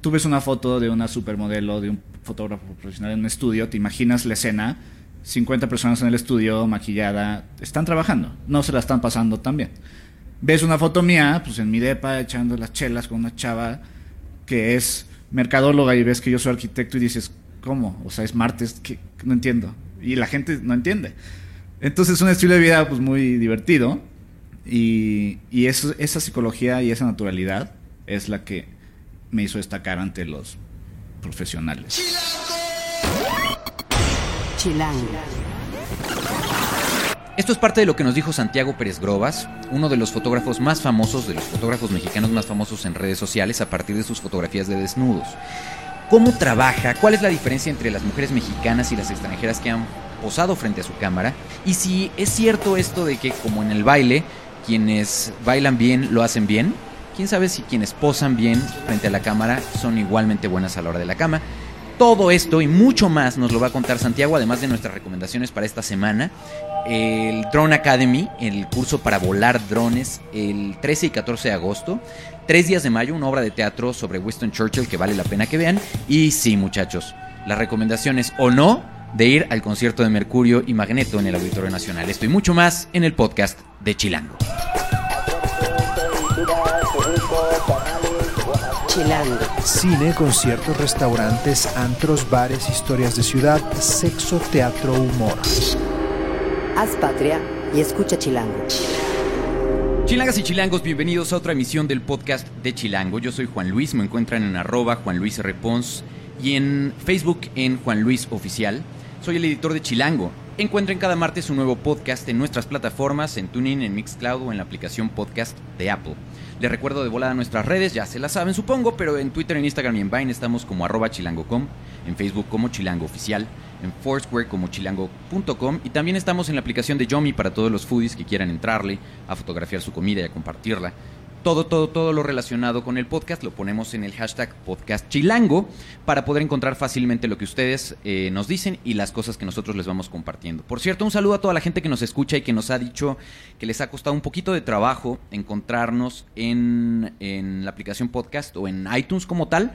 tú ves una foto de una supermodelo, de un fotógrafo profesional en un estudio, te imaginas la escena, 50 personas en el estudio, maquillada, están trabajando, no se la están pasando tan bien. Ves una foto mía, pues en mi depa, echando las chelas con una chava que es mercadóloga y ves que yo soy arquitecto y dices, ¿cómo? O sea, es martes, no entiendo. Y la gente no entiende. Entonces es un estilo de vida pues muy divertido y, y eso, esa psicología y esa naturalidad es la que me hizo destacar ante los profesionales. Chilango. Esto es parte de lo que nos dijo Santiago Pérez Grobas, uno de los fotógrafos más famosos, de los fotógrafos mexicanos más famosos en redes sociales a partir de sus fotografías de desnudos. ¿Cómo trabaja? ¿Cuál es la diferencia entre las mujeres mexicanas y las extranjeras que han posado frente a su cámara? Y si es cierto esto de que como en el baile, quienes bailan bien lo hacen bien, quién sabe si quienes posan bien frente a la cámara son igualmente buenas a la hora de la cama. Todo esto y mucho más nos lo va a contar Santiago, además de nuestras recomendaciones para esta semana. El Drone Academy, el curso para volar drones, el 13 y 14 de agosto. Tres días de mayo, una obra de teatro sobre Winston Churchill que vale la pena que vean. Y sí, muchachos, las recomendaciones o no de ir al concierto de Mercurio y Magneto en el Auditorio Nacional. Esto y mucho más en el podcast de Chilango. Chilango. Cine, conciertos, restaurantes, antros, bares, historias de ciudad, sexo, teatro, humor. Haz patria y escucha Chilango. Chilangas y chilangos, bienvenidos a otra emisión del podcast de Chilango. Yo soy Juan Luis, me encuentran en arroba Juan Luis R. Pons y en Facebook en Juan Luis Oficial. Soy el editor de Chilango. Encuentren cada martes un nuevo podcast en nuestras plataformas, en TuneIn, en Mixcloud o en la aplicación podcast de Apple. Les recuerdo de volada nuestras redes, ya se las saben supongo, pero en Twitter, en Instagram y en Vine estamos como arroba chilango.com, en Facebook como Chilango Oficial, en Foursquare como chilango.com y también estamos en la aplicación de Yomi para todos los foodies que quieran entrarle a fotografiar su comida y a compartirla. Todo, todo, todo lo relacionado con el podcast lo ponemos en el hashtag podcast chilango para poder encontrar fácilmente lo que ustedes eh, nos dicen y las cosas que nosotros les vamos compartiendo. Por cierto, un saludo a toda la gente que nos escucha y que nos ha dicho que les ha costado un poquito de trabajo encontrarnos en, en la aplicación podcast o en iTunes como tal.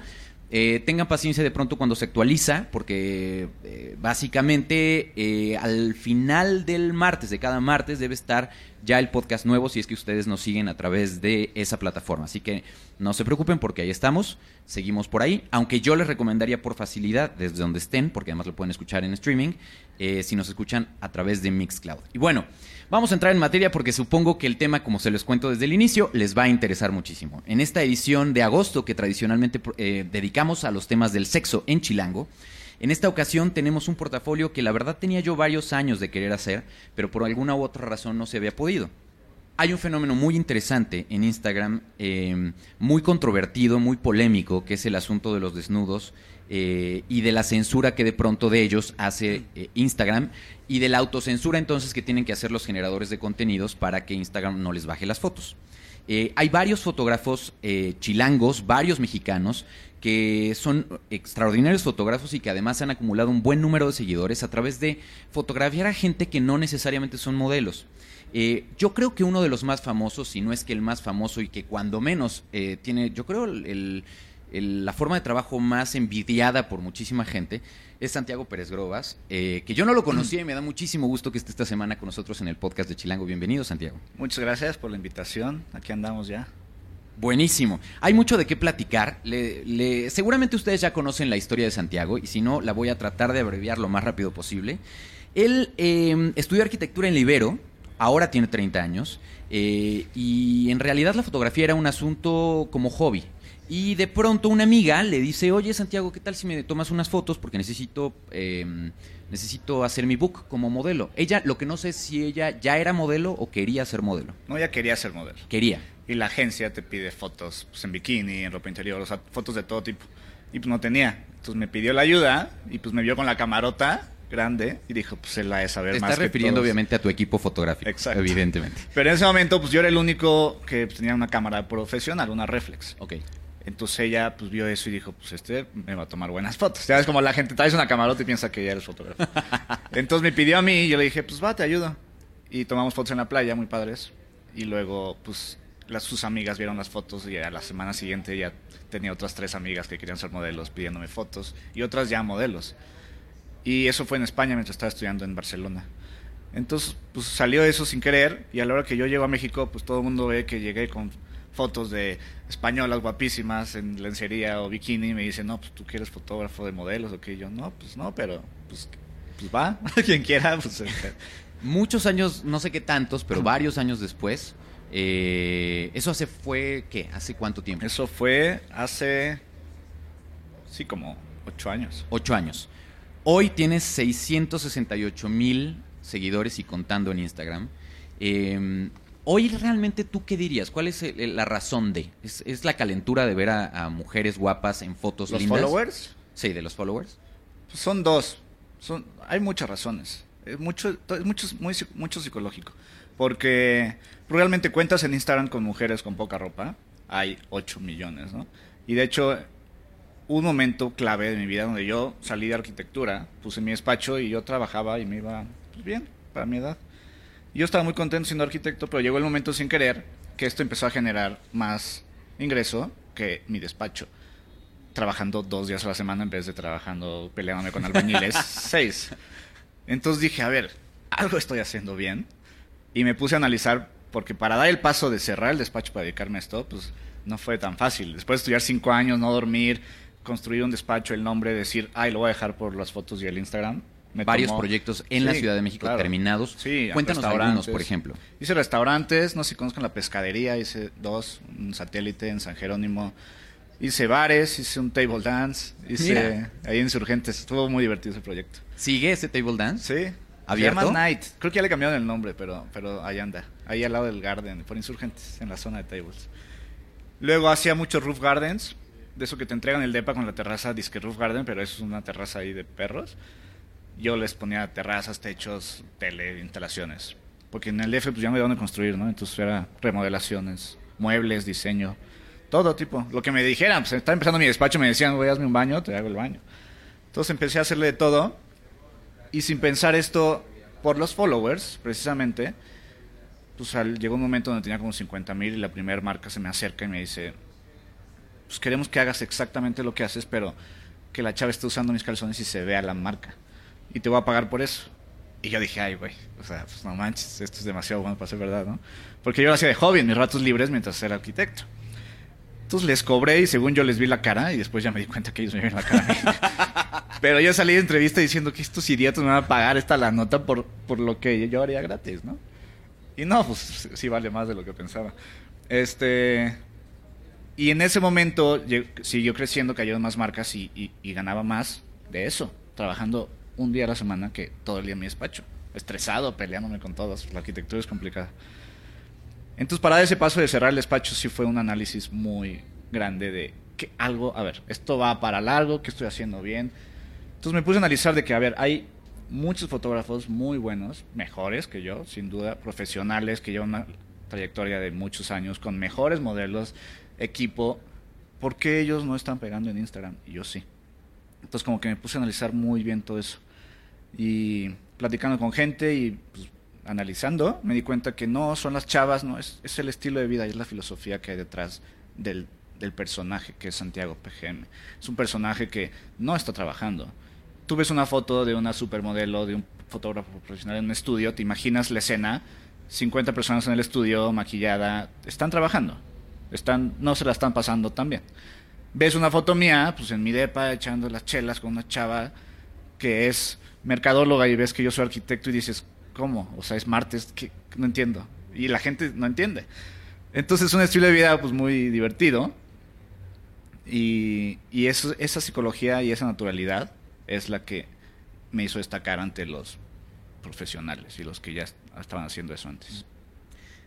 Eh, tengan paciencia de pronto cuando se actualiza, porque eh, básicamente eh, al final del martes, de cada martes, debe estar ya el podcast nuevo si es que ustedes nos siguen a través de esa plataforma. Así que no se preocupen porque ahí estamos, seguimos por ahí, aunque yo les recomendaría por facilidad desde donde estén, porque además lo pueden escuchar en streaming, si nos escuchan a través de Mixcloud. Y bueno, Vamos a entrar en materia porque supongo que el tema, como se los cuento desde el inicio, les va a interesar muchísimo. En esta edición de agosto que tradicionalmente eh, dedicamos a los temas del sexo en Chilango, en esta ocasión tenemos un portafolio que la verdad tenía yo varios años de querer hacer, pero por alguna u otra razón no se había podido. Hay un fenómeno muy interesante en Instagram, eh, muy controvertido, muy polémico, que es el asunto de los desnudos eh, y de la censura que de pronto de ellos hace eh, Instagram y de la autocensura entonces que tienen que hacer los generadores de contenidos para que Instagram no les baje las fotos. Eh, hay varios fotógrafos chilangos, varios mexicanos, que son extraordinarios fotógrafos y que además han acumulado un buen número de seguidores a través de fotografiar a gente que no necesariamente son modelos. yo creo que uno de los más famosos, si no es que el más famoso y que cuando menos tiene, yo creo, el, la forma de trabajo más envidiada por muchísima gente es Santiago Pérez Grobas, eh, que yo no lo conocía y me da muchísimo gusto que esté esta semana con nosotros en el podcast de Chilango. Bienvenido, Santiago. Muchas gracias por la invitación. Aquí andamos ya. Buenísimo. Hay mucho de qué platicar. seguramente ustedes ya conocen la historia de Santiago y si no, la voy a tratar de abreviar lo más rápido posible. Él em, estudió arquitectura en Libero, ahora tiene 30 años, eh, y en realidad la fotografía era un asunto como hobby. Y de pronto una amiga le dice, oye Santiago, ¿qué tal si me tomas unas fotos? Porque necesito, em, necesito hacer mi book como modelo. Ella, lo que no sé es si ella ya era modelo o quería ser modelo. No, ella quería ser modelo. Quería. Y la agencia te pide fotos pues, en bikini, en ropa interior, o sea, fotos de todo tipo. Y pues no tenía. Entonces me pidió la ayuda y pues me vio con la camarota grande y dijo, pues él la de saber Te más. Estás refiriendo obviamente a tu equipo fotográfico. Exacto. Evidentemente. Pero en ese momento, pues yo era el único que pues, tenía una cámara profesional, una reflex. Ok. Entonces ella pues vio eso y dijo, pues este me va a tomar buenas fotos. Ya ves como la gente traes una camarota y piensa que ya eres fotógrafo. Entonces me pidió a mí y yo le dije, pues va, te ayudo. Y tomamos fotos en la playa, muy padres. Y luego, pues las, sus amigas vieron las fotos y a la semana siguiente ya tenía otras tres amigas que querían ser modelos pidiéndome fotos y otras ya modelos. Y eso fue en España mientras estaba estudiando en Barcelona. Entonces, pues salió eso sin querer y a la hora que yo llego a México, pues todo el mundo ve que llegué con fotos de españolas guapísimas en lencería o bikini y me dicen, no, pues tú quieres fotógrafo de modelos o qué. yo, no, pues no, pero pues, pues va, quien quiera. Pues, este". Muchos años, no sé qué tantos, pero varios años después, eh, ¿eso hace fue qué? ¿Hace cuánto tiempo? Eso fue hace, sí, como ocho años. Ocho años. Hoy tienes 668 mil seguidores y contando en Instagram. Eh, hoy realmente tú qué dirías? ¿Cuál es el- la razón de? ¿Es, es la calentura de ver a, a mujeres guapas en fotos ¿Los lindas? followers? Sí, de los followers. Pues son dos. Son, hay muchas razones. Es mucho, es mucho, muy, mucho psicológico. Porque realmente cuentas en Instagram con mujeres con poca ropa. Hay 8 millones, ¿no? Y de hecho, un momento clave de mi vida donde yo salí de arquitectura, puse mi despacho y yo trabajaba y me iba pues, bien para mi edad. Yo estaba muy contento siendo arquitecto, pero llegó el momento sin querer que esto empezó a generar más ingreso que mi despacho trabajando dos días a la semana en vez de trabajando peleándome con albañiles seis. Entonces dije, a ver, algo estoy haciendo bien. Y me puse a analizar, porque para dar el paso de cerrar el despacho para dedicarme a esto, pues no fue tan fácil. Después de estudiar cinco años, no dormir, construir un despacho, el nombre, decir, ay, lo voy a dejar por las fotos y el Instagram. Me Varios tomó- proyectos en la Ciudad de México claro. terminados. Sí, Cuéntanos algunos, por ejemplo. Hice restaurantes, no sé si conozcan la pescadería, hice dos, un satélite en San Jerónimo. Hice bares, hice un table dance, hice Mira. ahí en Insurgentes. Estuvo muy divertido ese proyecto. ¿Sigue ese table dance? Sí. ¿Abierto? Se llama Night. Creo que ya le cambiaron el nombre, pero, pero ahí anda. Ahí al lado del Garden, por Insurgentes, en la zona de tables. Luego hacía muchos roof gardens, de eso que te entregan el depa con la terraza, disque roof garden, pero eso es una terraza ahí de perros. Yo les ponía terrazas, techos, tele, instalaciones. Porque en el DF pues ya no había dónde construir, ¿no? Entonces era remodelaciones, muebles, diseño, todo tipo. Lo que me dijeran, pues estaba empezando mi despacho, me decían, güey, hazme un baño, te hago el baño. Entonces empecé a hacerle de todo. Y sin pensar esto, por los followers, precisamente, pues al- llegó un momento donde tenía como 50 mil y la primera marca se me acerca y me dice, pues queremos que hagas exactamente lo que haces, pero que la chava esté usando mis calzones y se vea la marca. Y te voy a pagar por eso. Y yo dije, ay, güey, o sea, pues no manches, esto es demasiado bueno para ser verdad, ¿no? Porque yo lo hacía de hobby en mis ratos libres mientras era arquitecto. Entonces les cobré y según yo les vi la cara y después ya me di cuenta que ellos me vieron la cara. Pero yo salí de entrevista diciendo que estos idiotas me van a pagar esta la nota por, por lo que yo haría gratis, ¿no? Y no, pues sí vale más de lo que pensaba. Este. Y en ese momento siguió creciendo, cayeron más marcas y ganaba más de eso, trabajando un día a la semana que todo el día en mi despacho. Estresado, peleándome con todos. La arquitectura es complicada. Entonces, para ese paso de cerrar el despacho, sí fue un análisis muy grande de que algo, a ver, esto va para largo, que estoy haciendo bien. Entonces me puse a analizar de que, a ver, hay muchos fotógrafos muy buenos, mejores que yo, sin duda, profesionales que llevan una trayectoria de muchos años, con mejores modelos, equipo. ¿Por qué ellos no están pegando en Instagram? Y yo sí. Entonces como que me puse a analizar muy bien todo eso. Y platicando con gente y pues, analizando, me di cuenta que no son las chavas, no, es, es el estilo de vida y es la filosofía que hay detrás del, del personaje que es Santiago PGM. Es un personaje que no está trabajando. Tú ves una foto de una supermodelo, de un fotógrafo profesional en un estudio, te imaginas la escena, 50 personas en el estudio, maquillada, están trabajando, están, no se la están pasando tan bien. Ves una foto mía, pues en mi depa, echando las chelas con una chava que es mercadóloga y ves que yo soy arquitecto y dices, ¿cómo? O sea, es martes, ¿qué? no entiendo. Y la gente no entiende. Entonces es un estilo de vida pues muy divertido. Y, y eso, esa psicología y esa naturalidad es la que me hizo destacar ante los profesionales y los que ya estaban haciendo eso antes.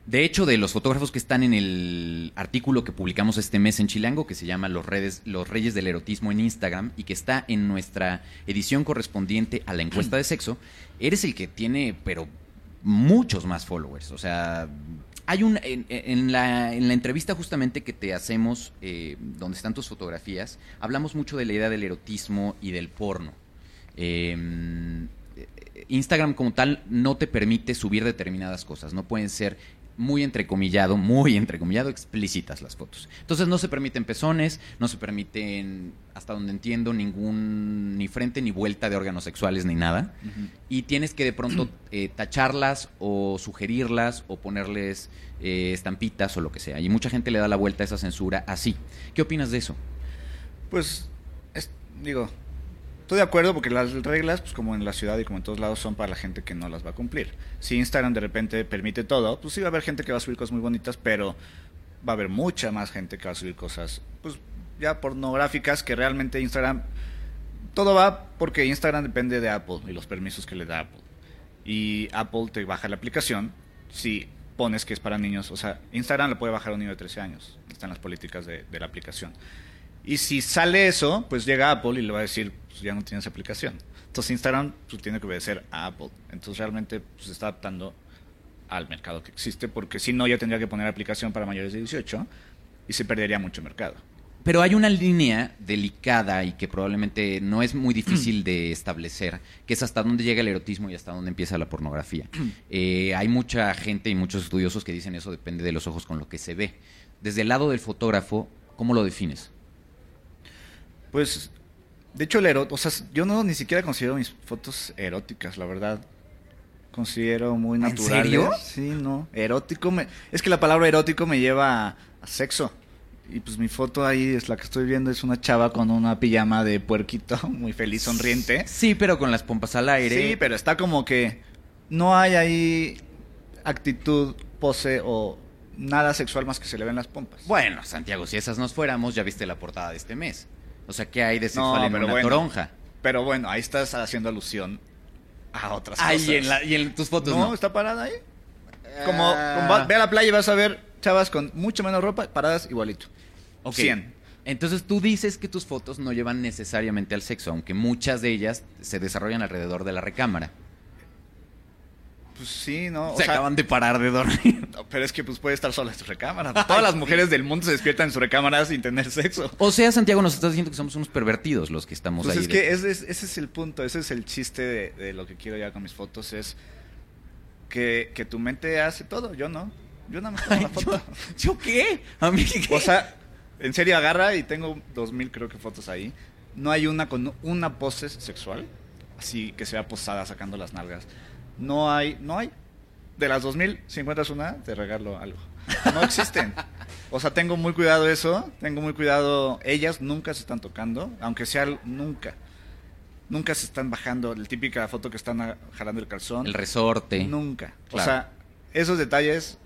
De hecho, de los fotógrafos que están en el artículo que publicamos este mes en Chilango, que se llama Los, redes, los Reyes del Erotismo en Instagram y que está en nuestra edición correspondiente a la encuesta de sexo, eres el que tiene, pero muchos más followers. O sea, hay un. En, la, en la entrevista justamente que te hacemos, eh, donde están tus fotografías, hablamos mucho de la idea del erotismo y del porno. Eh, Instagram como tal no te permite subir determinadas cosas. No pueden ser muy entrecomillado, muy entrecomillado, explícitas las fotos. Entonces no se permiten pezones, no se permiten, hasta donde entiendo, ningún, ni frente ni vuelta de órganos sexuales ni nada. Y tienes que de pronto eh, tacharlas o sugerirlas o ponerles eh, estampitas o lo que sea. Y mucha gente le da la vuelta a esa censura así. ¿Qué opinas de eso? Pues, es- digo, estoy de acuerdo porque las reglas, pues como en la ciudad y como en todos lados, son para la gente que no las va a cumplir. Si Instagram de repente permite todo, pues sí va a haber gente que va a subir cosas muy bonitas, pero va a haber mucha más gente que va a subir cosas, pues ya pornográficas, que realmente Instagram, todo va porque Instagram depende de Apple y los permisos que le da Apple. Y Apple te baja la aplicación si pones que es para niños. O sea, Instagram la puede bajar a un niño de 13 años. Están las políticas de, de la aplicación. Y si sale eso, pues llega Apple y le va a decir, pues ya no tienes aplicación. Entonces Instagram pues, tiene que obedecer a Apple. Entonces realmente pues, se está adaptando al mercado que existe, porque si no ya tendría que poner aplicación para mayores de 18 y se perdería mucho mercado. Pero hay una línea delicada y que probablemente no es muy difícil de establecer, que es hasta dónde llega el erotismo y hasta dónde empieza la pornografía. Eh, hay mucha gente y muchos estudiosos que dicen eso depende de los ojos con lo que se ve. Desde el lado del fotógrafo, ¿cómo lo defines? Pues, de hecho, el erot, o sea, yo no ni siquiera considero mis fotos eróticas, la verdad. Considero muy ¿En naturales. serio? Sí, no. Erótico me, es que la palabra erótico me lleva a, a sexo. Y pues mi foto ahí es la que estoy viendo, es una chava con una pijama de puerquito, muy feliz, sonriente. Sí, pero con las pompas al aire. Sí, pero está como que no hay ahí actitud, pose o nada sexual más que se le ven las pompas. Bueno, Santiago, si esas nos fuéramos, ya viste la portada de este mes. O sea, ¿qué hay de sexual No, en pero una bueno. toronja? Pero bueno, ahí estás haciendo alusión a otras cosas. y en, la- y en tus fotos no, no. está parada ahí. Como, ve a la playa y vas a ver chavas con mucho menos ropa paradas igualito. Ok. 100. Entonces tú dices que tus fotos no llevan necesariamente al sexo, aunque muchas de ellas se desarrollan alrededor de la recámara. Pues sí, ¿no? O se sea, acaban de parar de dormir. no, pero es que pues puede estar sola en su recámara. Todas las mujeres del mundo se despiertan en su recámara sin tener sexo. O sea, Santiago, nos estás diciendo que somos unos pervertidos los que estamos Pues ahí. es de- que ese es, ese es el punto, ese es el chiste de, de lo que quiero ya con mis fotos, es que, que tu mente hace todo, yo no. Yo nada más tomo Ay, la foto. ¿Yo, ¿yo qué? ¿A mí qué? O sea, en serio agarra y tengo dos mil creo que fotos ahí. No hay una con una pose sexual, así que sea posada sacando las nalgas. No hay, no hay. De las dos mil, si encuentras una, te regalo algo. No existen. O sea, tengo muy cuidado eso, tengo muy cuidado. Ellas nunca se están tocando, aunque sea nunca. Nunca se están bajando. La típica foto que están jalando el calzón. El resorte. Nunca. O Claro. sea, esos detalles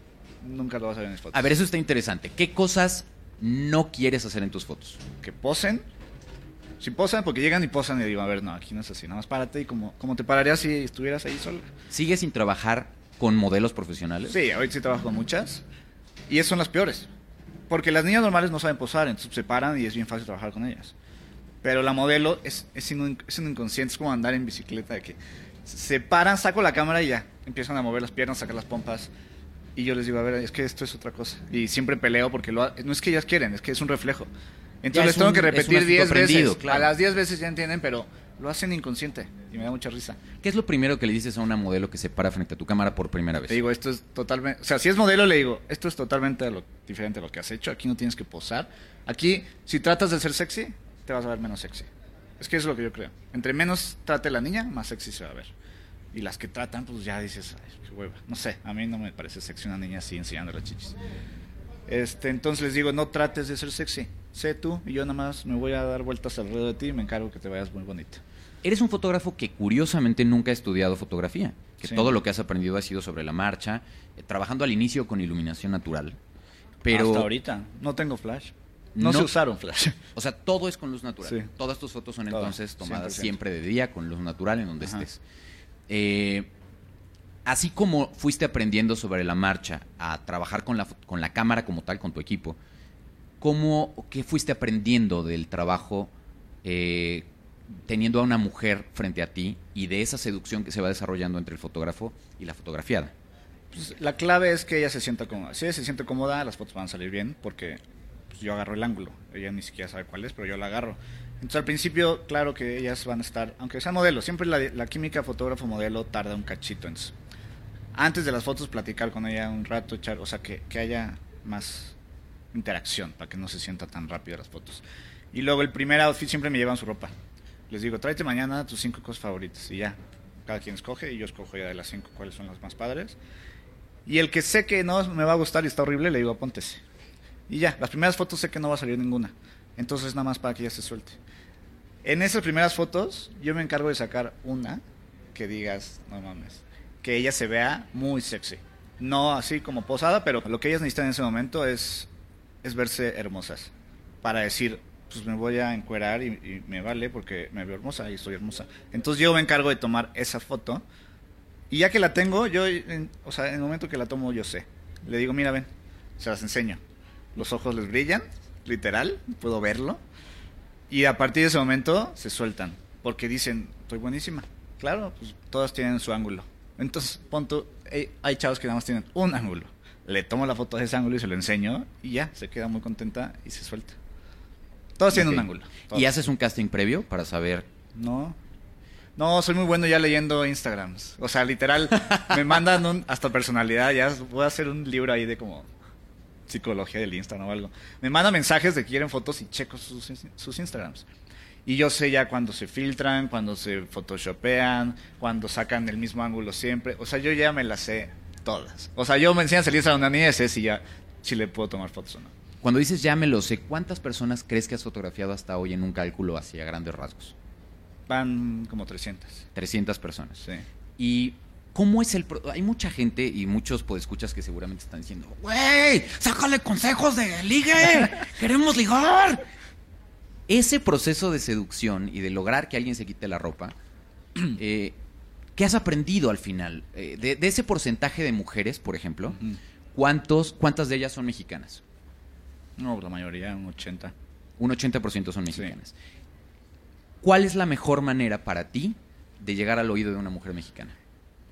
nunca lo vas a ver en mis fotos. A ver, eso está interesante. ¿Qué cosas no quieres hacer en tus fotos? que posen. Si posan, porque llegan y posan y digo, a ver, no, aquí no es así, nada más párate y como, como te pararías si estuvieras ahí sola. ¿Sigues sin trabajar con modelos profesionales? Sí, ahorita sí trabajo con muchas y esas son las peores. Porque las niñas normales no saben posar, entonces se paran y es bien fácil trabajar con ellas. Pero la modelo es, es, un, es un inconsciente, es como andar en bicicleta, de que se paran, saco la cámara y ya, empiezan a mover las piernas, sacar las pompas. Y yo les digo, a ver, es que esto es otra cosa. Y siempre peleo porque lo ha- no es que ellas quieren, es que es un reflejo. Entonces les es tengo un- que repetir asunto 10 aprendido, veces. claro. A las 10 veces ya entienden, pero lo hacen inconsciente y me da mucha risa. ¿Qué es lo primero que le dices a una modelo que se para frente a tu cámara por primera vez? Te digo, esto es totalmente. O sea, si es modelo, le digo, esto es totalmente lo- diferente a lo que has hecho. Aquí no tienes que posar. Aquí, si tratas de ser sexy, te vas a ver menos sexy. Es que eso es lo que yo creo. Entre menos trate la niña, más sexy se va a ver. Y las que tratan, pues ya dices, ay, qué hueva. No sé, a mí no me parece sexy una niña así enseñando las chichis. Este, entonces les digo, no trates de ser sexy. Sé tú y yo nada más me voy a dar vueltas alrededor de ti y me encargo que te vayas muy bonita. Eres un fotógrafo que curiosamente nunca ha estudiado fotografía, que Sí. todo lo que has aprendido ha sido sobre la marcha, eh, trabajando al inicio con iluminación natural. Pero, Hasta ahorita, no tengo flash. No, No- sé usar un flash. o sea, todo es con luz natural. Sí. Todas tus fotos son entonces tomadas 100%. siempre de día, con luz natural, en donde Ajá. estés. Eh, así como fuiste aprendiendo sobre la marcha a trabajar con la, con la cámara como tal, con tu equipo, ¿cómo, ¿qué fuiste aprendiendo del trabajo eh, teniendo a una mujer frente a ti y de esa seducción que se va desarrollando entre el fotógrafo y la fotografiada? Pues, la clave es que ella se sienta cómoda. Si ella se siente cómoda, las fotos van a salir bien porque pues, yo agarro el ángulo. Ella ni siquiera sabe cuál es, pero yo la agarro. Entonces al principio, claro que ellas van a estar, aunque sean modelos, siempre la, la química fotógrafo-modelo tarda un cachito. Entonces, antes de las fotos platicar con ella un rato, echar, o sea, que, que haya más interacción para que no se sienta tan rápido las fotos. Y luego el primer outfit siempre me llevan su ropa. Les digo, tráete mañana tus cinco cosas favoritas y ya. Cada quien escoge y yo escojo ya de las cinco cuáles son las más padres. Y el que sé que no me va a gustar y está horrible, le digo, póntese. Y ya, las primeras fotos sé que no va a salir ninguna. Entonces nada más para que ella se suelte. En esas primeras fotos yo me encargo de sacar una que digas, no mames, que ella se vea muy sexy. No así como posada, pero lo que ellas necesitan en ese momento es, es verse hermosas. Para decir, pues me voy a encuerar y, me vale porque me veo hermosa y estoy hermosa. Entonces yo me encargo de tomar esa foto. Y ya que la tengo, yo, o sea, en el momento que la tomo, yo sé. Le digo, mira, ven, se las enseño. Los ojos les brillan, literal, puedo verlo. Y a partir de ese momento se sueltan, porque dicen, estoy buenísima. Claro, pues todas tienen su ángulo. Entonces, punto, hay chavos que nada más tienen un ángulo. Le tomo la foto de ese ángulo y se lo enseño y ya, se queda muy contenta y se suelta. Todos tienen un ángulo. todos. ¿Y haces un casting previo para saber? No. No, soy muy bueno ya leyendo Instagrams. O sea, literal, me mandan un- hasta personalidad. Ya voy a hacer un libro ahí de como psicología del Instagram o algo. Me mandan mensajes de que quieren fotos y checo sus, sus Instagrams. Y yo sé ya cuando se filtran, cuando se photoshopean, cuando sacan el mismo ángulo siempre. O sea, yo ya me las sé todas. O sea, yo me enseñan a salir a una niña y sé si ya si le puedo tomar fotos o no. Cuando dices ya me lo sé, ¿cuántas personas crees que has fotografiado hasta hoy en un cálculo hacia grandes rasgos? Van como 300. 300 personas. Sí. ¿Y cómo es el... pro- Hay mucha gente y muchos escuchas que seguramente están diciendo, ¡Güey! ¡Sácale consejos de ligue! ¡Queremos ligar! Ese proceso de seducción y de lograr que alguien se quite la ropa, eh, ¿qué has aprendido al final? Eh, de, de ese porcentaje de mujeres, por ejemplo. ¿cuántos, ¿cuántas de ellas son mexicanas? No, la mayoría, un 80. Un 80% son Sí. mexicanas. ¿Cuál es la mejor manera para ti de llegar al oído de una mujer mexicana?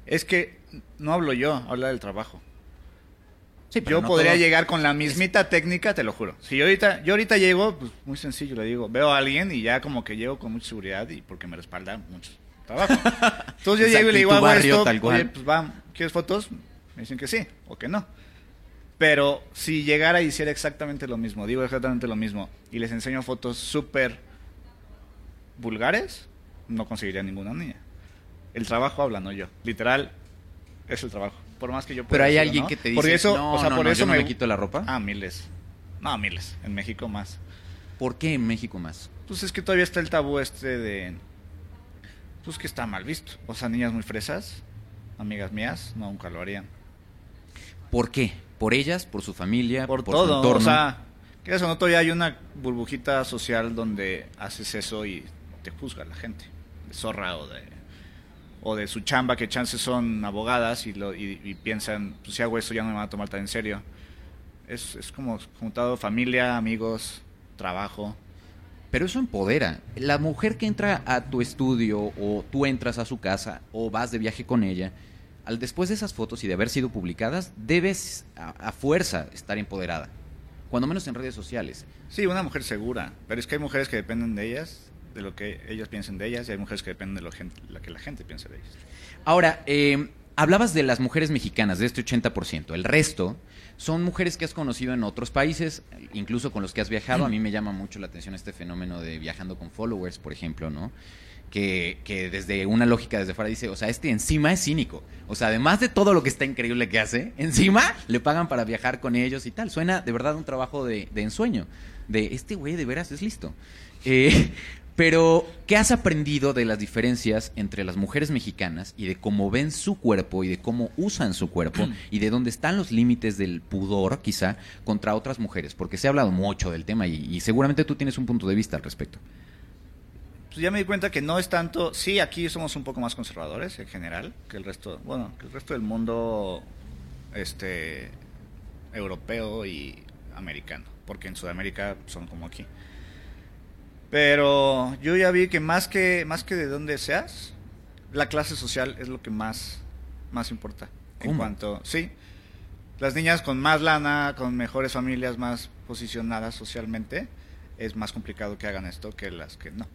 Es que no hablo yo, habla del trabajo. Sí, pero Yo no podría todo- llegar con la mismita técnica, te lo juro. Si yo ahorita, yo ahorita llego, pues muy sencillo, le digo, veo a alguien y ya como que llego con mucha seguridad y porque me respalda mucho trabajo. Entonces yo llego y le digo, hago barrio, esto, tal cual. oye, pues va, ¿quieres fotos? Me dicen que sí, o que no. Pero si llegara y hiciera exactamente lo mismo, digo exactamente lo mismo, y les enseño fotos súper vulgares, no conseguiría ninguna niña. El trabajo habla, no yo. Literal, es el trabajo. Por más que yo Pero pueda hay decirlo, alguien ¿no? que te dice, Por eso, no, o sea, no, por eso yo no me quito la ropa. Ah, miles. No, miles. En México más. ¿Por qué en México más? Pues es que todavía está el tabú este de... Pues que está mal visto. O sea, niñas muy fresas, amigas mías, no, nunca lo harían. ¿Por qué? ¿Por ellas? ¿Por su familia? Por, su todo. entorno? O sea, que eso no todavía hay una burbujita social donde haces eso y te juzga la gente. De zorra o de... O de su chamba, que chances son abogadas y, lo, y, y piensan, pues si hago eso ya no me van a tomar tan en serio. Es, es como juntado familia, amigos, trabajo. Pero eso empodera. La mujer que entra a tu estudio o tú entras a su casa o vas de viaje con ella, al después de esas fotos y de haber sido publicadas, debes a, a fuerza estar empoderada. Cuando menos en redes sociales. Sí, una mujer segura, pero es que hay mujeres que dependen de ellas, de lo que ellas piensen de ellas, y hay mujeres que dependen de lo, gen- lo que la gente piensa de ellas. Ahora, eh, hablabas de las mujeres mexicanas, de este 80%. El resto son mujeres que has conocido en otros países, incluso con los que has viajado. A mí me llama mucho la atención este fenómeno de viajando con followers, por ejemplo, ¿no? Que, que desde una lógica desde fuera dice, o sea, este encima es cínico. O sea, además de todo lo que está increíble que hace, encima le pagan para viajar con ellos y tal. Suena de verdad un trabajo de, de ensueño. De este güey de veras es listo. Eh, pero, ¿qué has aprendido de las diferencias entre las mujeres mexicanas y de cómo ven su cuerpo y de cómo usan su cuerpo y de dónde están los límites del pudor, quizá, contra otras mujeres? Porque se ha hablado mucho del tema y, seguramente tú tienes un punto de vista al respecto. Pues ya me di cuenta que no es tanto, sí, aquí somos un poco más conservadores en general que el resto, bueno, que el resto del mundo este europeo y americano, porque en Sudamérica son como aquí. Pero yo ya vi que más que más que de dónde seas, la clase social es lo que más más importa. En cuanto, sí, las niñas con más lana, con mejores familias, más posicionadas socialmente, es más complicado que hagan esto que las que no.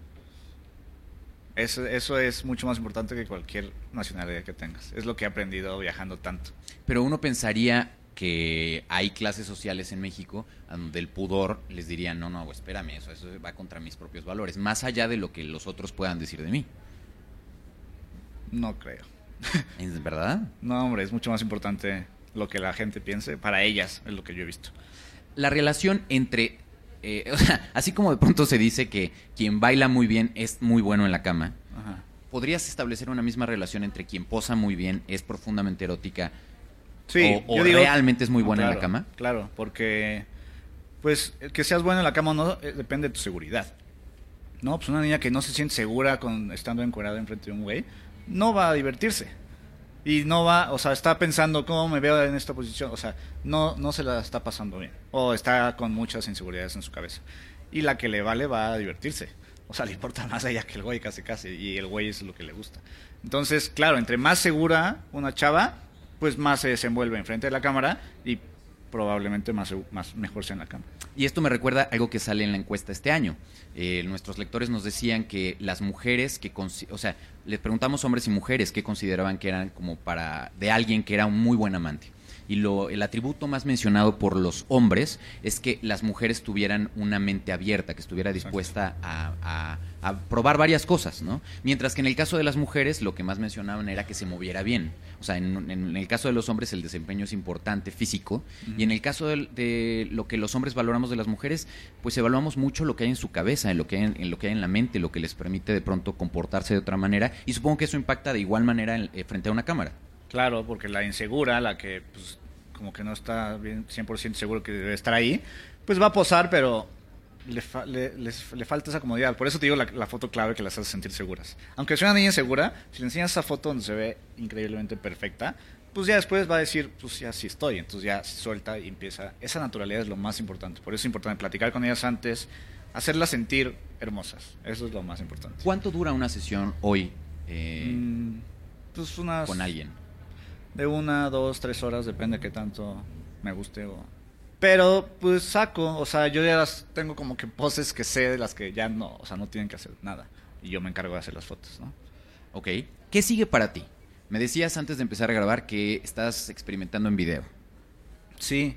Eso, eso es mucho más importante que cualquier nacionalidad que tengas. Es lo que he aprendido viajando tanto. Pero uno pensaría que hay clases sociales en México donde el pudor les diría, no, no, espérame, eso, eso va contra mis propios valores, más allá de lo que los otros puedan decir de mí. No creo. ¿Es verdad? No, hombre, es mucho más importante lo que la gente piense. Para ellas es lo que yo he visto. La relación entre... eh, o sea, así como de pronto se dice que quien baila muy bien es muy bueno en la cama, Ajá. ¿podrías establecer una misma relación entre quien posa muy bien, es profundamente erótica Sí, o, o yo digo- realmente es muy buena en la Claro, cama? Claro, porque pues que seas bueno en la cama o no eh, depende de tu seguridad. No, pues una niña que no se siente segura con estando encuerada enfrente de un güey, no va a divertirse. Y no va, o sea, está pensando cómo me veo en esta posición, o sea, no no se la está pasando bien o está con muchas inseguridades en su cabeza. Y la que le vale va a divertirse. O sea, le importa más a ella que el güey casi casi y el güey es lo que le gusta. Entonces, claro, entre más segura una chava, pues más se desenvuelve enfrente de la cámara y probablemente más, más mejor sea en la cámara. Y esto me recuerda algo que sale en la encuesta este año. Eh, nuestros lectores nos decían que las mujeres que, o sea, les preguntamos hombres y mujeres que consideraban que eran como para de alguien que era un muy buen amante. Y lo, el atributo más mencionado por los hombres es que las mujeres tuvieran una mente abierta, que estuviera dispuesta a, a- a probar varias cosas, ¿no? Mientras que en el caso de las mujeres lo que más mencionaban era que se moviera bien. O sea, en, en el caso de los hombres el desempeño es importante, físico, y en el caso de, lo que los hombres valoramos de las mujeres, pues evaluamos mucho lo que hay en su cabeza, en lo que hay en, en lo que hay en la mente, lo que les permite de pronto comportarse de otra manera, y supongo que eso impacta de igual manera en- eh, frente a una cámara. Claro, porque la insegura, la que pues, como que no está bien 100% seguro que debe estar ahí, pues va a posar, pero le, fa- le, les- le falta esa comodidad. Por eso te digo la, la foto clave que las hace sentir seguras. Aunque sea una niña insegura, si le enseñas esa foto donde se ve increíblemente perfecta, pues ya después va a decir, pues ya sí estoy. Entonces ya se suelta y empieza. Esa naturalidad es lo más importante. Por eso es importante platicar con ellas antes, hacerlas sentir hermosas. Eso es lo más importante. ¿Cuánto dura una sesión hoy eh, Mm, pues unas con alguien? De una, dos, tres horas, depende de qué tanto me guste. O... Pero pues saco, o sea, yo ya las tengo como que poses que sé de las que ya no, o sea, no tienen que hacer nada. Y yo me encargo de hacer las fotos, ¿no? Ok. ¿Qué sigue para ti? Me decías antes de empezar a grabar que estás experimentando en video. Sí,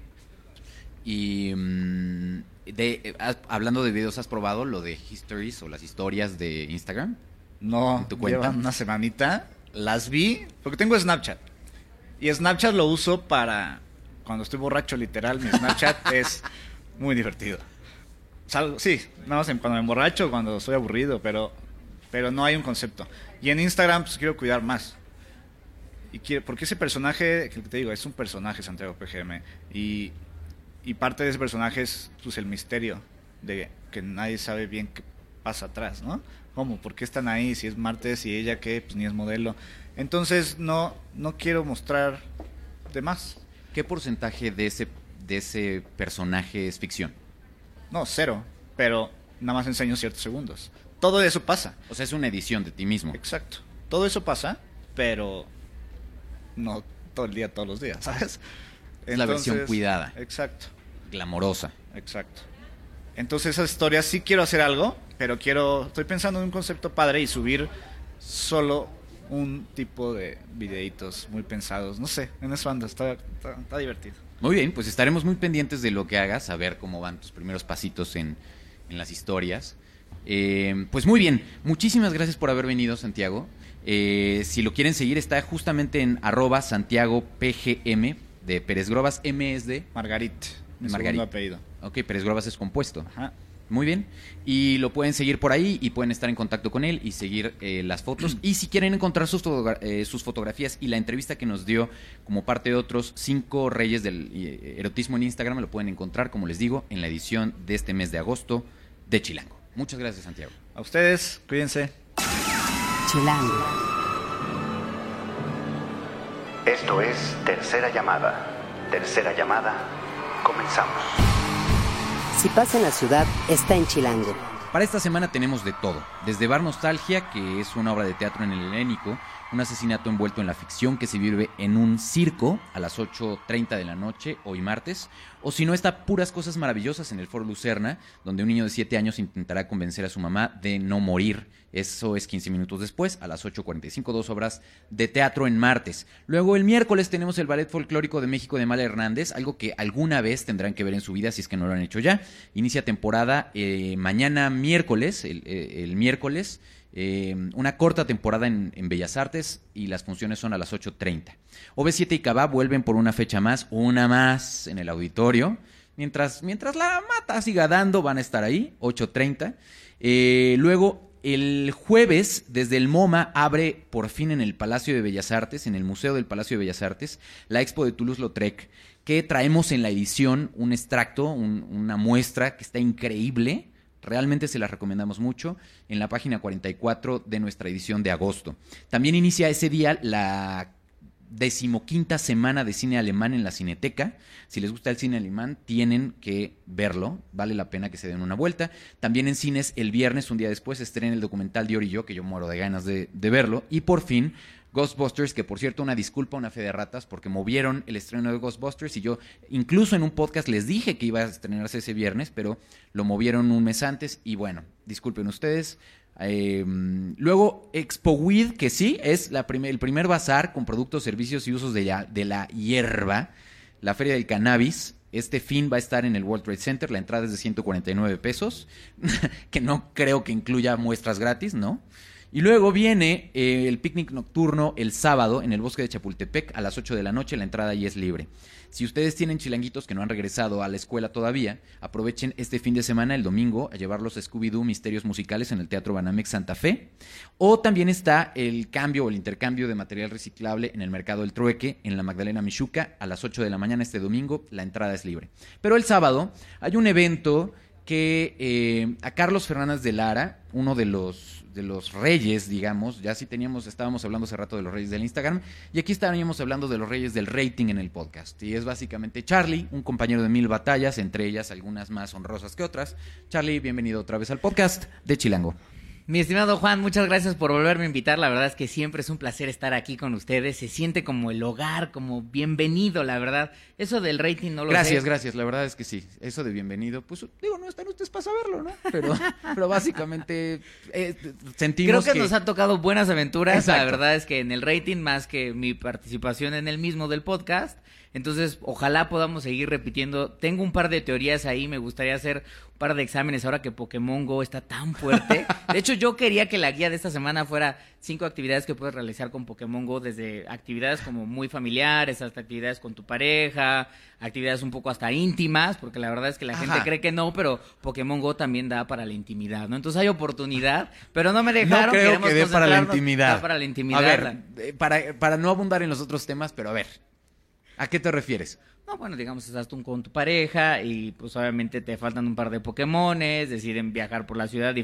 Y mm, de, eh, has- hablando de videos, ¿has probado lo de histories o las historias de Instagram? no, ¿En tu cuenta? llevan una semanita, las vi, porque tengo Snapchat. Y Snapchat lo uso para, cuando estoy borracho, literal, mi Snapchat es muy divertido. Salgo, sí, nada más cuando me emborracho, cuando estoy aburrido, pero, pero no hay un concepto. Y en Instagram, pues quiero cuidar más. Y quiero, porque ese personaje, que te digo, es un personaje, Santiago PGM. Y, y parte de ese personaje es pues, el misterio de que nadie sabe bien qué pasa atrás, ¿no? ¿Cómo? ¿Por qué están ahí? Si es martes y ella qué, pues ni es modelo. Entonces no, no quiero mostrar de más. ¿Qué porcentaje de ese, de ese personaje es ficción? No, cero. Pero nada más enseño ciertos segundos. Todo eso pasa. O sea, es una edición de ti mismo. Exacto. Todo eso pasa, pero no todo el día, todos los días, ¿sabes? Es la versión cuidada. Exacto, Glamorosa. exacto. Entonces esas historias sí quiero hacer algo, pero quiero, estoy pensando en un concepto padre y subir solo un tipo de videitos muy pensados. No sé, en eso ando, está, está, está divertido. Muy bien, pues estaremos muy pendientes de lo que hagas, a ver cómo van tus primeros pasitos en, en las historias. Eh, pues muy bien, muchísimas gracias por haber venido, Santiago. Eh, si lo quieren seguir, está justamente en arroba Santiago PGM de Pérez Grobas. M es de. Margarit, mi Margarit. apellido. Ok, Pérez Grobas es compuesto. Ajá. Muy bien. Y lo pueden seguir por ahí y pueden estar en contacto con él y seguir eh, las fotos. y si quieren encontrar sus, fotogra- eh, sus fotografías y la entrevista que nos dio como parte de otros cinco reyes del eh, erotismo en Instagram, lo pueden encontrar, como les digo, en la edición de este mes de agosto de Chilango. Muchas gracias, Santiago. A ustedes, cuídense. Chilango. Esto es Tercera Llamada. Tercera Llamada. Comenzamos. Si pasa en la ciudad, está en Chilango. Para esta semana tenemos de todo, desde Bar Nostalgia, que es una obra de teatro en el helénico, un asesinato envuelto en la ficción que se vive en un circo a las 8.30 de la noche, hoy martes, O si no, está Puras Cosas Maravillosas en el Foro Lucerna, donde un niño de 7 años intentará convencer a su mamá de no morir. Eso es 15 minutos después, a las 8.45, dos obras de teatro en martes. Luego el miércoles tenemos el Ballet Folclórico de México de Mala Hernández, algo que alguna vez tendrán que ver en su vida si es que no lo han hecho ya. Inicia temporada eh, mañana miércoles, el, eh, el miércoles. Eh, una corta temporada en, Bellas Artes y las funciones son a las 8.30. OV7 y Cabá vuelven por una fecha más, una más en el auditorio. Mientras, mientras la mata siga dando, van a estar ahí, 8.30. Eh, luego, el jueves, desde el MoMA, abre por fin en el Palacio de Bellas Artes, en el Museo del Palacio de Bellas Artes, la expo de Toulouse-Lautrec, que traemos en la edición un extracto, un, una muestra que está increíble Realmente se las recomendamos mucho en la página 44 de nuestra edición de agosto. También inicia ese día la decimoquinta semana de cine alemán en la Cineteca. Si les gusta el cine alemán, tienen que verlo. Vale la pena que se den una vuelta. También en cines, el viernes, un día después, estrena el documental de Ori y yo, que yo muero de ganas de, de verlo. Y por fin, Ghostbusters, que por cierto, una disculpa, una fe de ratas, porque movieron el estreno de Ghostbusters y yo incluso en un podcast les dije que iba a estrenarse ese viernes, pero lo movieron un mes antes y bueno, disculpen ustedes. Eh, luego Expo Weed, que sí, es la el primer bazar con productos, servicios y usos de la, de la hierba, la feria del cannabis. Este fin va a estar en el World Trade Center, la entrada es de 149 pesos, que no creo que incluya muestras gratis, ¿no? Y luego viene eh, el picnic nocturno el sábado en el bosque de Chapultepec a las 8 de la noche. La entrada ahí es libre. Si ustedes tienen chilanguitos que no han regresado a la escuela todavía, aprovechen este fin de semana, el domingo, a llevarlos a Scooby-Doo Misterios Musicales en el Teatro Banamex Santa Fe. O también está el cambio o el intercambio de material reciclable en el Mercado del Trueque en la Magdalena Michuca a las 8 de la mañana este domingo. La entrada es libre. Pero el sábado hay un evento que eh, a Carlos Fernández de Lara, uno de los de los reyes, digamos, ya sí teníamos, estábamos hablando hace rato de los reyes del Instagram, y aquí estaríamos hablando de los reyes del rating en el podcast. Y es básicamente Charlie, un compañero de mil batallas, entre ellas algunas más honrosas que otras. Charlie, bienvenido otra vez al podcast de Chilango. Mi estimado Juan, muchas gracias por volverme a invitar. La verdad es que siempre es un placer estar aquí con ustedes. Se siente como el hogar, como bienvenido, la verdad. Eso del rating no lo gracias, sé. Gracias, La verdad es que sí. Eso de bienvenido, pues digo, no están ustedes para saberlo, ¿no? Pero, pero básicamente eh, sentimos Creo que, que, nos han tocado buenas aventuras. Exacto. La verdad es que en el rating, más que mi participación en el mismo del podcast. Entonces, ojalá podamos seguir repitiendo. Tengo un par de teorías ahí, me gustaría hacer un par de exámenes ahora que Pokémon Go está tan fuerte. De hecho, yo quería que la guía de esta semana fuera cinco actividades que puedes realizar con Pokémon Go, desde actividades como muy familiares hasta actividades con tu pareja, actividades un poco hasta íntimas, porque la verdad es que la gente cree que no, pero Pokémon Go también da para la intimidad, ¿no? Entonces hay oportunidad, pero no me dejaron. no creo que dé para la intimidad. da para la intimidad. A ver, eh, para, para no abundar en los otros temas, pero a ver, ¿a qué te refieres? No, bueno, digamos, estás tú con tu pareja y pues obviamente te faltan un par de Pokémones, deciden viajar por la ciudad,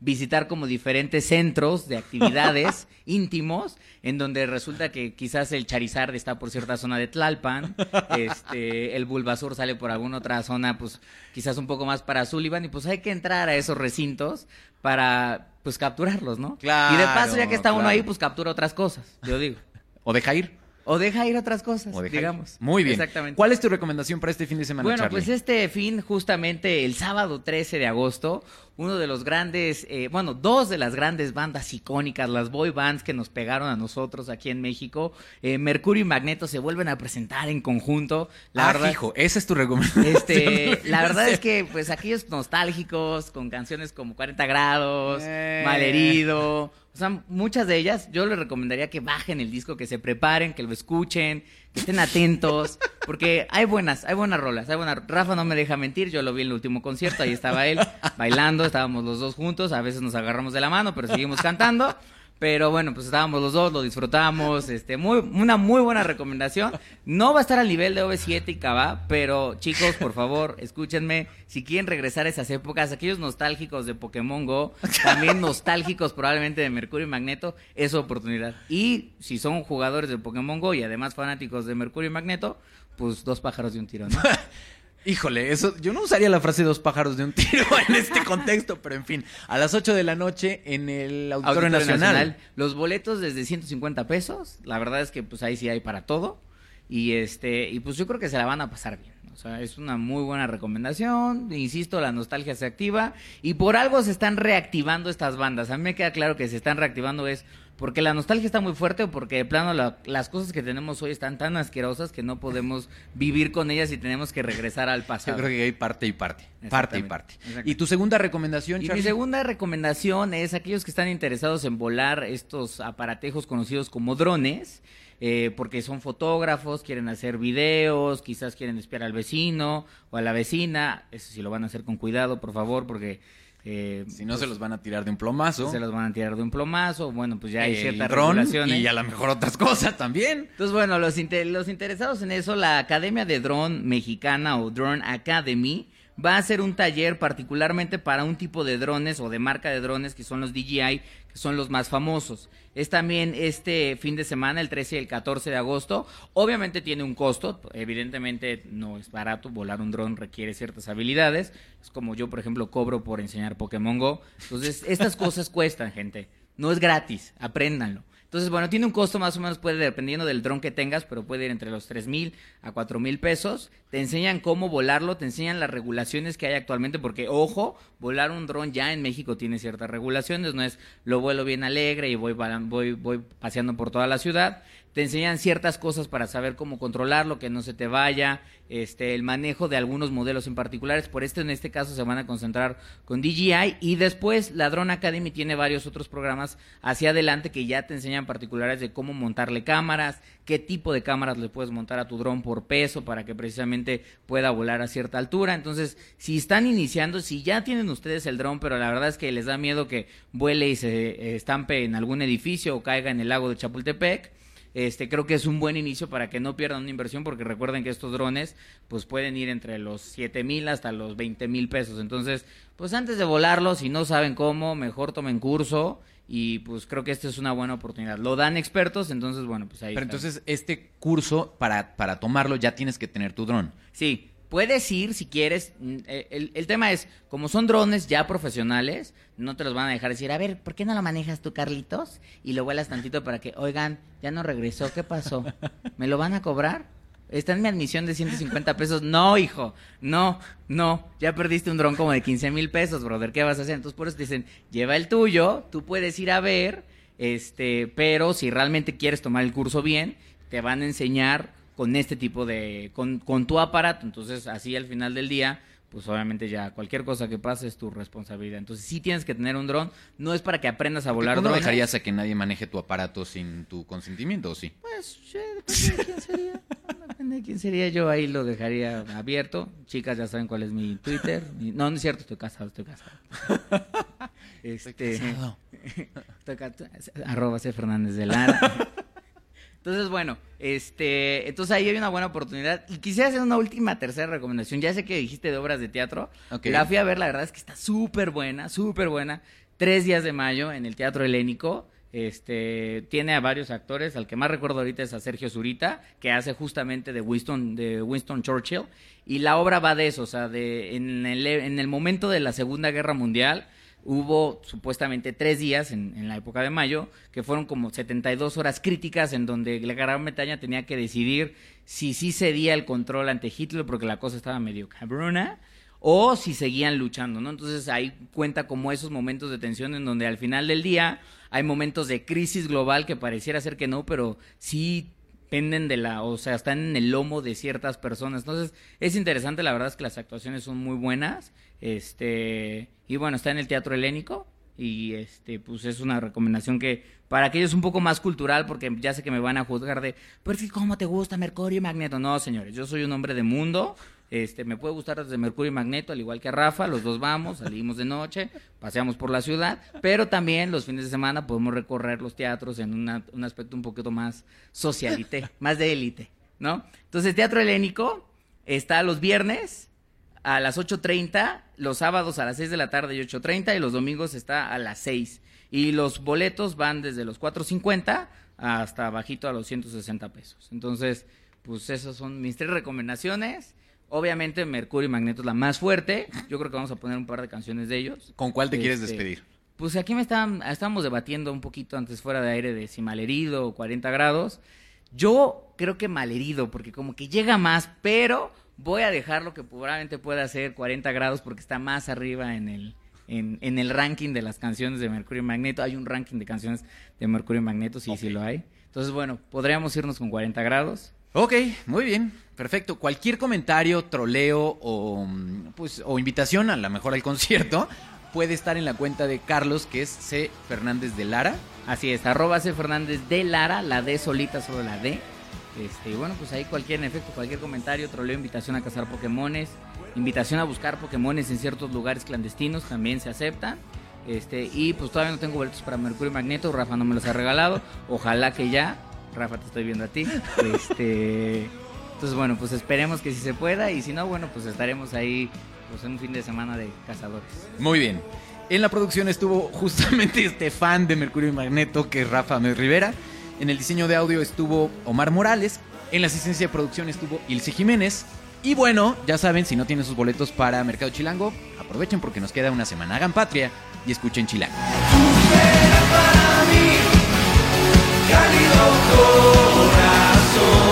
visitar como diferentes centros de actividades íntimos, en donde resulta que quizás el Charizard está por cierta zona de Tlalpan, este, el Bulbasur sale por alguna otra zona, pues quizás un poco más para Sullivan, y pues hay que entrar a esos recintos para pues capturarlos, ¿no? Claro, y de paso, ya que está uno ahí, pues captura otras cosas, yo digo. ¿O deja ir? O deja ir otras cosas, O deja ir. digamos. Muy bien. Exactamente. ¿Cuál es tu recomendación para este fin de semana, Bueno, Charlie? pues este fin, justamente el sábado 13 de agosto, uno de los grandes, eh, bueno, dos de las grandes bandas icónicas, las boy bands que nos pegaron a nosotros aquí en México, eh, Mercurio y Magneto se vuelven a presentar en conjunto. La ah, verdad, hijo, esa es tu recomendación. este, la verdad es que, pues, aquellos nostálgicos, con canciones como 40 grados, Eh. Malherido, o sea, muchas de ellas, yo les recomendaría que bajen el disco, que se preparen, que lo escuchen, que estén atentos, porque hay buenas, hay buenas rolas, hay buenas. Rafa no me deja mentir, yo lo vi en el último concierto, ahí estaba él, bailando, estábamos los dos juntos, a veces nos agarramos de la mano, pero seguimos cantando. Pero bueno, pues estábamos los dos, lo disfrutamos, este, muy, una muy buena recomendación. No va a estar al nivel de OV7 y Cava, pero chicos, por favor, escúchenme, si quieren regresar a esas épocas, aquellos nostálgicos de Pokémon Go, también nostálgicos probablemente de Mercurio y Magneto, es oportunidad. Y si son jugadores de Pokémon Go y además fanáticos de Mercurio y Magneto, pues dos pájaros de un tiro, ¿no? Híjole, eso, yo no usaría la frase dos pájaros de un tiro en este contexto, pero en fin, a las 8 de la noche en el Auditorio, Auditorio Nacional. Los boletos desde 150 pesos. La verdad es que pues ahí sí hay para todo. Y este, y pues yo creo que se la van a pasar bien. O sea, es una muy buena recomendación. Insisto, la nostalgia se activa y por algo se están reactivando estas bandas. A mí me queda claro que se están reactivando es porque la nostalgia está muy fuerte o porque de plano la- las cosas que tenemos hoy están tan asquerosas que no podemos vivir con ellas y tenemos que regresar al Yo pasado. creo que hay parte y parte. Parte y parte. ¿Y tu segunda recomendación, Y mi segunda recomendación es aquellos que están interesados en volar estos aparatejos conocidos como drones, eh, porque son fotógrafos, quieren hacer videos, quizás quieren espiar al vecino o a la vecina. Eso sí lo van a hacer con cuidado, por favor, porque... eh, Si no, pues, se los van a tirar de un plomazo. se los van a tirar de un plomazo. Bueno, pues ya hay ciertas regulaciones. y a lo mejor otras cosas también. Entonces, bueno, los, los interesados en eso, la Academia de Drone Mexicana o Drone Academy va a hacer un taller particularmente para un tipo de drones o de marca de drones que son los DJI, son los más famosos. Es también este fin de semana, el 13 y el 14 de agosto. Obviamente tiene un costo, evidentemente no es barato, volar un dron requiere ciertas habilidades. Es como yo, por ejemplo, cobro por enseñar Pokémon Go. Entonces, estas cosas cuestan, gente. No es gratis, apréndanlo. Entonces, bueno, tiene un costo más o menos, puede, dependiendo del dron que tengas, pero puede ir entre los 3 mil a 4 mil pesos. Te enseñan cómo volarlo, te enseñan las regulaciones que hay actualmente, porque, ojo, volar un dron ya en México tiene ciertas regulaciones, no es lo vuelo bien alegre y voy, voy, voy paseando por toda la ciudad. Te enseñan ciertas cosas para saber cómo controlarlo, que no se te vaya, este, el manejo de algunos modelos en particulares. Por este, en este caso, se van a concentrar con DJI. Y después, la Drone Academy tiene varios otros programas hacia adelante que ya te enseñan particulares de cómo montarle cámaras, qué tipo de cámaras le puedes montar a tu dron por peso para que precisamente pueda volar a cierta altura. Entonces, si están iniciando, si ya tienen ustedes el dron, pero la verdad es que les da miedo que vuele y se estampe en algún edificio o caiga en el lago de Chapultepec, este, creo que es un buen inicio para que no pierdan una inversión, porque recuerden que estos drones, pues pueden ir entre los 7 mil hasta los 20 mil pesos. Entonces, pues antes de volarlo, si no saben cómo, mejor tomen curso y pues creo que esta es una buena oportunidad. Lo dan expertos, entonces bueno, pues ahí. Pero está. entonces, este curso, para, para tomarlo, ya tienes que tener tu dron. Sí, puedes ir si quieres. Mm, eh, El, el tema es, como son drones ya profesionales, no te los van a dejar decir, a ver, ¿por qué no lo manejas tú, Carlitos? Y lo vuelas tantito para que, oigan, ya no regresó, ¿qué pasó? ¿Me lo van a cobrar? Está en mi admisión de 150 pesos. No, hijo, no, no. Ya perdiste un dron como de 15 mil pesos, brother. ¿Qué vas a hacer? Entonces, por eso te dicen, lleva el tuyo, tú puedes ir a ver, este, pero si realmente quieres tomar el curso bien, te van a enseñar con este tipo de, con, con tu aparato. Entonces, así al final del día, pues obviamente ya cualquier cosa que pase es tu responsabilidad. Entonces, sí tienes que tener un dron. No es para que aprendas a volar ¿Tú no drones. dejarías a que nadie maneje tu aparato sin tu consentimiento o sí? Pues, sí, depende de quién sería. Depende de quién sería. Yo ahí lo dejaría abierto. Chicas, ya saben cuál es mi Twitter. No, no es cierto, estoy casado, estoy casado. Este, estoy arroba C Fernández de Lara. Entonces, bueno, este, entonces ahí hay una buena oportunidad. Y quisiera hacer una última, tercera recomendación. Ya sé que dijiste de obras de teatro. La fui a ver, la verdad es que está súper buena, súper buena. Tres días de mayo en el Teatro Helénico. Este, tiene a varios actores. Al que más recuerdo ahorita es a Sergio Zurita, que hace justamente de Winston, de Winston Churchill. Y la obra va de eso, o sea, de, en el, en el momento de la Segunda Guerra Mundial, hubo supuestamente tres días en, en la época de mayo, que fueron como 72 horas críticas en donde la Gran Bretaña tenía que decidir si sí cedía el control ante Hitler porque la cosa estaba medio cabrona o si seguían luchando, ¿no? Entonces ahí cuenta como esos momentos de tensión en donde al final del día hay momentos de crisis global que pareciera ser que no, pero sí penden de la, o sea, están en el lomo de ciertas personas. Entonces, es interesante, la verdad es que las actuaciones son muy buenas. Este, y bueno, está en el Teatro Helénico y este pues es una recomendación que para aquellos un poco más cultural porque ya sé que me van a juzgar de, "Pero cómo te gusta Mercurio y Magneto." No, señores, yo soy un hombre de mundo. Este, me puede gustar desde Mercurio y Magneto, al igual que a Rafa, los dos vamos, salimos de noche, paseamos por la ciudad, pero también los fines de semana podemos recorrer los teatros en un aspecto un poquito más socialité, más de élite, ¿no? Entonces, Teatro Helénico está los viernes a las 8.30, los sábados a las 6 de la tarde y 8.30 y los domingos está a las 6. Y los boletos van desde los 4.50 hasta bajito a los 160 pesos. Entonces, pues esas son mis tres recomendaciones. Obviamente Mercurio y Magneto es la más fuerte. Yo creo que vamos a poner un par de canciones de ellos. ¿Con cuál te quieres Este, despedir? Pues aquí me estaban, estábamos debatiendo un poquito antes fuera de aire de si malherido o 40 grados. Yo creo que malherido, porque como que llega más, pero voy a dejar lo que probablemente pueda ser 40 grados porque está más arriba en el, en, en el ranking de las canciones de Mercurio Magneto. Hay un ranking de canciones de Mercurio Magneto, sí, sí lo hay. Entonces, bueno, podríamos irnos con 40 grados. Ok, muy bien, perfecto. Cualquier comentario, troleo o, pues, o invitación a la mejor al concierto puede estar en la cuenta de Carlos, que es C. Fernández de Lara. Así es, arroba C. Fernández de Lara, la D solita, solo la D. Este, y bueno, pues ahí cualquier, efecto, cualquier comentario, troleo, invitación a cazar Pokémones, invitación a buscar Pokémones en ciertos lugares clandestinos también se acepta. Este, y pues todavía no tengo boletos para Mercurio y Magneto, Rafa no me los ha regalado. Ojalá que ya. Rafa, te estoy viendo a ti. Este, entonces, bueno, pues esperemos que sí se pueda. Y si no, bueno, pues estaremos ahí pues, en un fin de semana de cazadores. Muy bien. En la producción estuvo justamente este fan de Mercurio y Magneto, que es Rafa Rivera. En el diseño de audio estuvo Omar Morales. En la asistencia de producción estuvo Ilse Jiménez. Y bueno, ya saben, si no tienen sus boletos para Mercado Chilango, aprovechen porque nos queda una semana. Hagan patria y escuchen Chilango. Haz